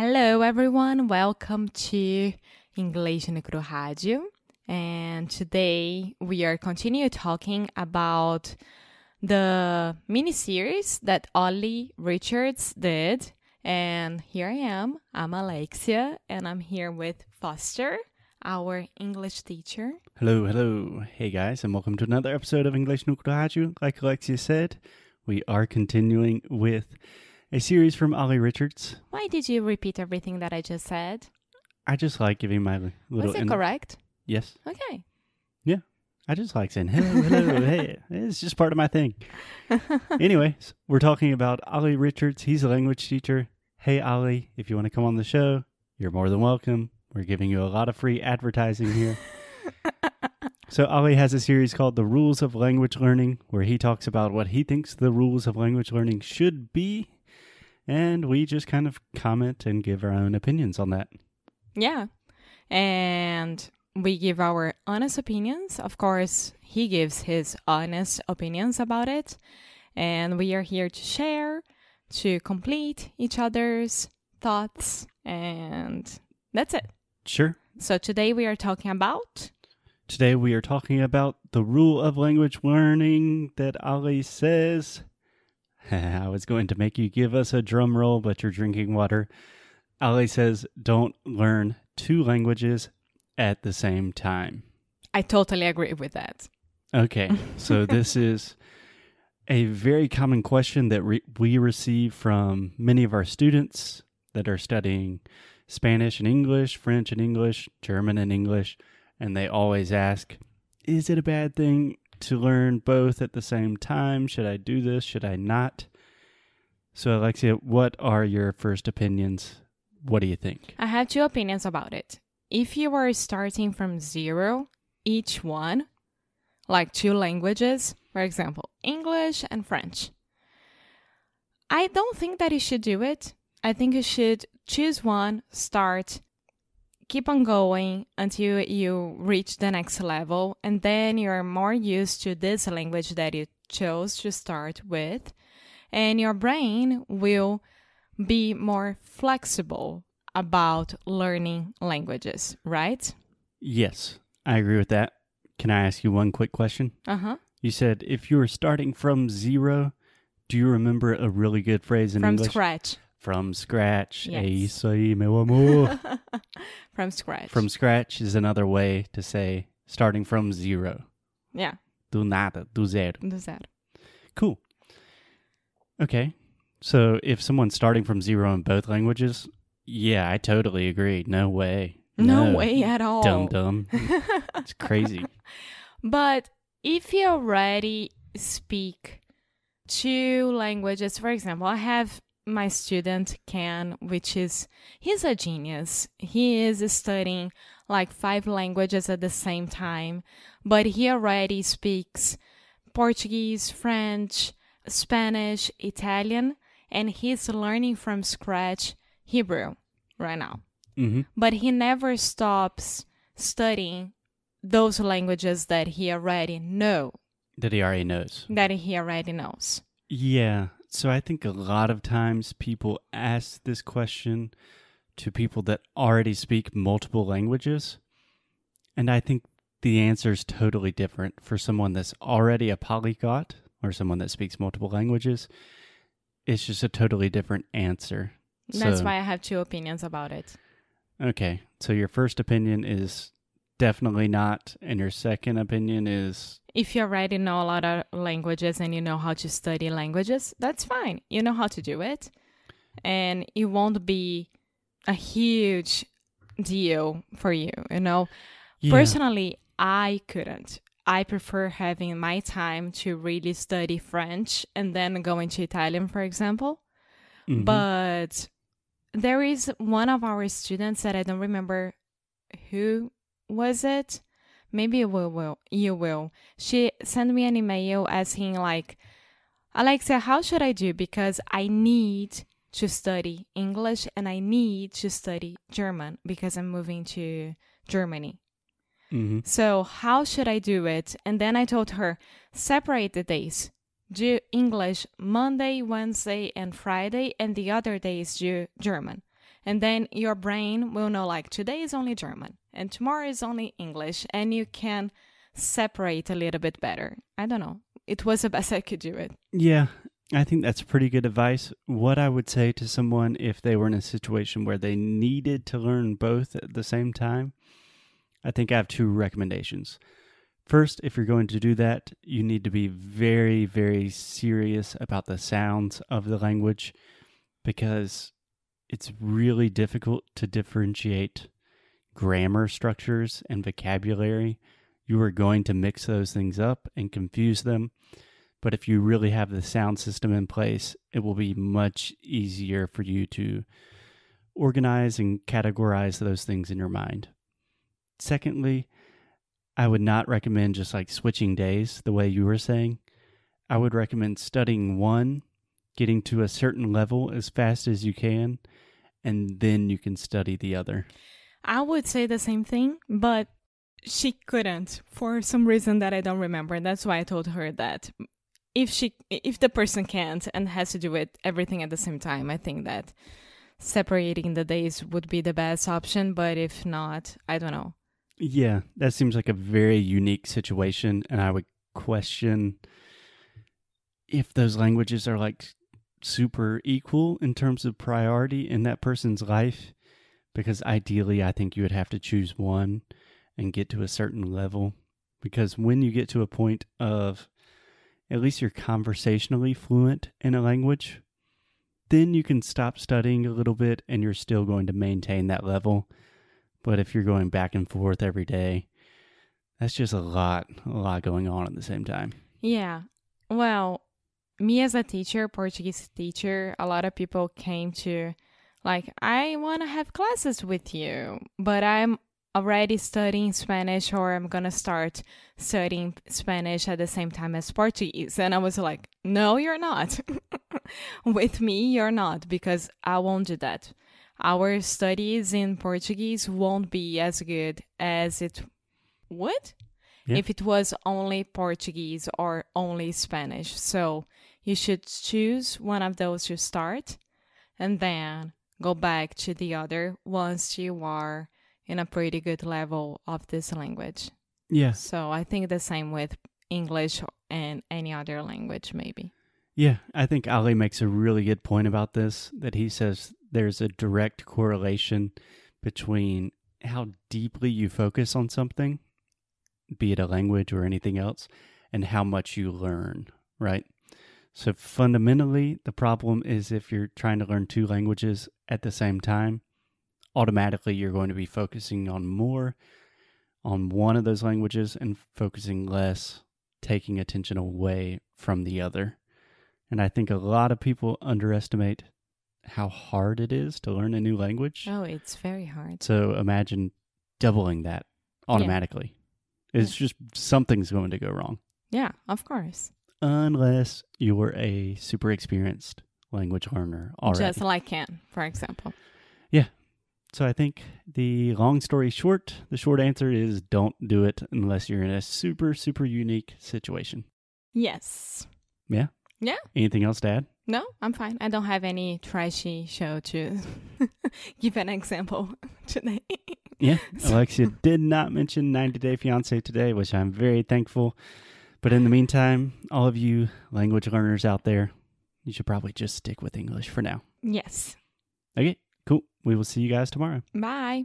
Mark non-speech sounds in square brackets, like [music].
Hello, everyone. Welcome to English no Cru Rádio. And today we are continue talking about the mini series that Ollie Richards did. And here I am. I'm Alexia, and I'm here with Foster, our English teacher. Hello, hello. Hey guys, and welcome to another episode of English no Cru Rádio. Like Alexia said, we are continuing with a series from Ollie Richards. Why did you repeat everything that I just said? I just like giving my little. Was it in- correct? Yes, Okay. Yeah, I just like saying hello, hello, hey. [laughs] It's just part of my thing. Anyways, we're talking about Ollie Richards. He's a language teacher. Hey, Ollie, if you want to come on the show, you're more than welcome. We're giving you a lot of free advertising here. [laughs] So Ollie has a series called The Rules of Language Learning, where he talks about what he thinks the rules of language learning should be, and we just kind of comment and give our own opinions on that. Yeah. And we give our honest opinions. Of course, he gives his honest opinions about it. And we are here to share, to complete each other's thoughts. And that's it. Sure. So today we are talking about. Today we are talking about the rule of language learning that Ollie says. [laughs] I was going to make you give us a drum roll, but you're drinking water. Ollie says don't learn two languages at the same time. I totally agree with that. Okay, so [laughs] this is a very common question that re- we receive from many of our students that are studying Spanish and English, French and English, German and English, and they always ask, Is it a bad thing to learn both at the same time? Should I do this? Should I not? So, Alexia, what are your first opinions? What do you think? I have two opinions about it. If you are starting from zero, each one, like two languages, for example, English and French, I don't think that you should do it. I think you should choose one, start, keep on going until you reach the next level, and then you're more used to this language that you chose to start with, and your brain will be more flexible about learning languages, right? Yes, I agree with that. Can I ask you one quick question? Uh huh. You said if you were starting from zero, do you remember a really good phrase in From English? scratch. From scratch. Eh, yes. É isso aí, meu amor. [laughs] From scratch. from scratch is another way to say starting from zero. yeah, Do nada, do zero. do zero. Cool. Okay. So if someone's starting from zero in both languages, yeah, I totally agree. No way. No, way at all. Dumb dumb. [laughs] it's crazy. But if you already speak two languages, for example, I have my student Ken, which is he's a genius. He is studying like five languages at the same time, but he already speaks Portuguese, French, Spanish, Italian, and he's learning from scratch Hebrew right now. hmm But he never stops studying those languages that he already know, That he already knows. that he already knows. Yeah. So I think a lot of times people ask this question to people that already speak multiple languages. And I think the answer is totally different for someone that's already a polyglot or someone that speaks multiple languages. It's just a totally different answer. That's So- why I have two opinions about it. Okay. So your first opinion is definitely not. And your second opinion is If you already know a lot of languages and you know how to study languages, that's fine. You know how to do it. And it won't be a huge deal for you, you know? yeah, Personally, I couldn't. I prefer having my time to really study French and then going to Italian, for example. mhm. But there is one of our students that I don't remember who was it. Maybe you will, will you will. She sent me an email asking like, Alexa, how should I do? Because I need to study English and I need to study German because I'm moving to Germany. Mhm. So, how should I do it? And then I told her, separate the days. Do English Monday, Wednesday, and Friday, and the other days do German. And then your brain will know like today is only German and tomorrow is only English and you can separate a little bit better. I don't know. It was the [laughs] best I could do it. Yeah, I think that's pretty good advice. What I would say to someone if they were in a situation where they needed to learn both at the same time, I think I have two recommendations. First, if you're going to do that, you need to be very, very serious about the sounds of the language because it's really difficult to differentiate grammar structures and vocabulary. You are going to mix those things up and confuse them. But if you really have the sound system in place, it will be much easier for you to organize and categorize those things in your mind. Secondly, I would not recommend just like switching days the way you were saying. I would recommend studying one, getting to a certain level as fast as you can, and then you can study the other. I would say the same thing, but she couldn't for some reason that I don't remember. That's why I told her that if she if the person can't and has to do it everything at the same time, I think that separating the days would be the best option, but if not, I don't know. Yeah, that seems like a very unique situation and I would question if those languages are like super equal in terms of priority in that person's life because ideally I think you would have to choose one and get to a certain level because when you get to a point of at least you're conversationally fluent in a language, then you can stop studying a little bit and you're still going to maintain that level. But if you're going back and forth every day, that's just a lot, a lot going on at the same time. Yeah. Well, me as a teacher, Portuguese teacher, a lot of people came to like, I want to have classes with you, but I'm already studying Spanish or I'm going to start studying Spanish at the same time as Portuguese. And I was like, no, you're not. [laughs] With me, you're not because I won't do that. Our studies in Portuguese won't be as good as it would Yeah. if it was only Portuguese or only Spanish. So you should choose one of those to start and then go back to the other once you are in a pretty good level of this language. Yes. So I think the same with English and any other language, maybe. Yeah, I think Ollie makes a really good point about this that he says there's a direct correlation between how deeply you focus on something, be it a language or anything else, and how much you learn, right? So fundamentally, the problem is if you're trying to learn two languages at the same time, automatically you're going to be focusing on more on one of those languages and focusing less, taking attention away from the other. And I think a lot of people underestimate how hard it is to learn a new language. Oh, it's very hard. So imagine doubling that automatically. It's just something's going to go wrong Yeah, of course. unless you're a super experienced language learner already. Just like Ken, for example. Yeah. So I think the long story short, the short answer is don't do it unless you're in a super super unique situation. Yes. Yeah? Yeah. Anything else to add? No, I'm fine. I don't have any trashy show to [laughs] give an example [laughs] today. Yeah, [laughs] Alexia did not mention 90 Day Fiance today, which I'm very thankful. But in the meantime, all of you language learners out there, you should probably just stick with English for now. yes. Okay, cool. We will see you guys tomorrow. Bye.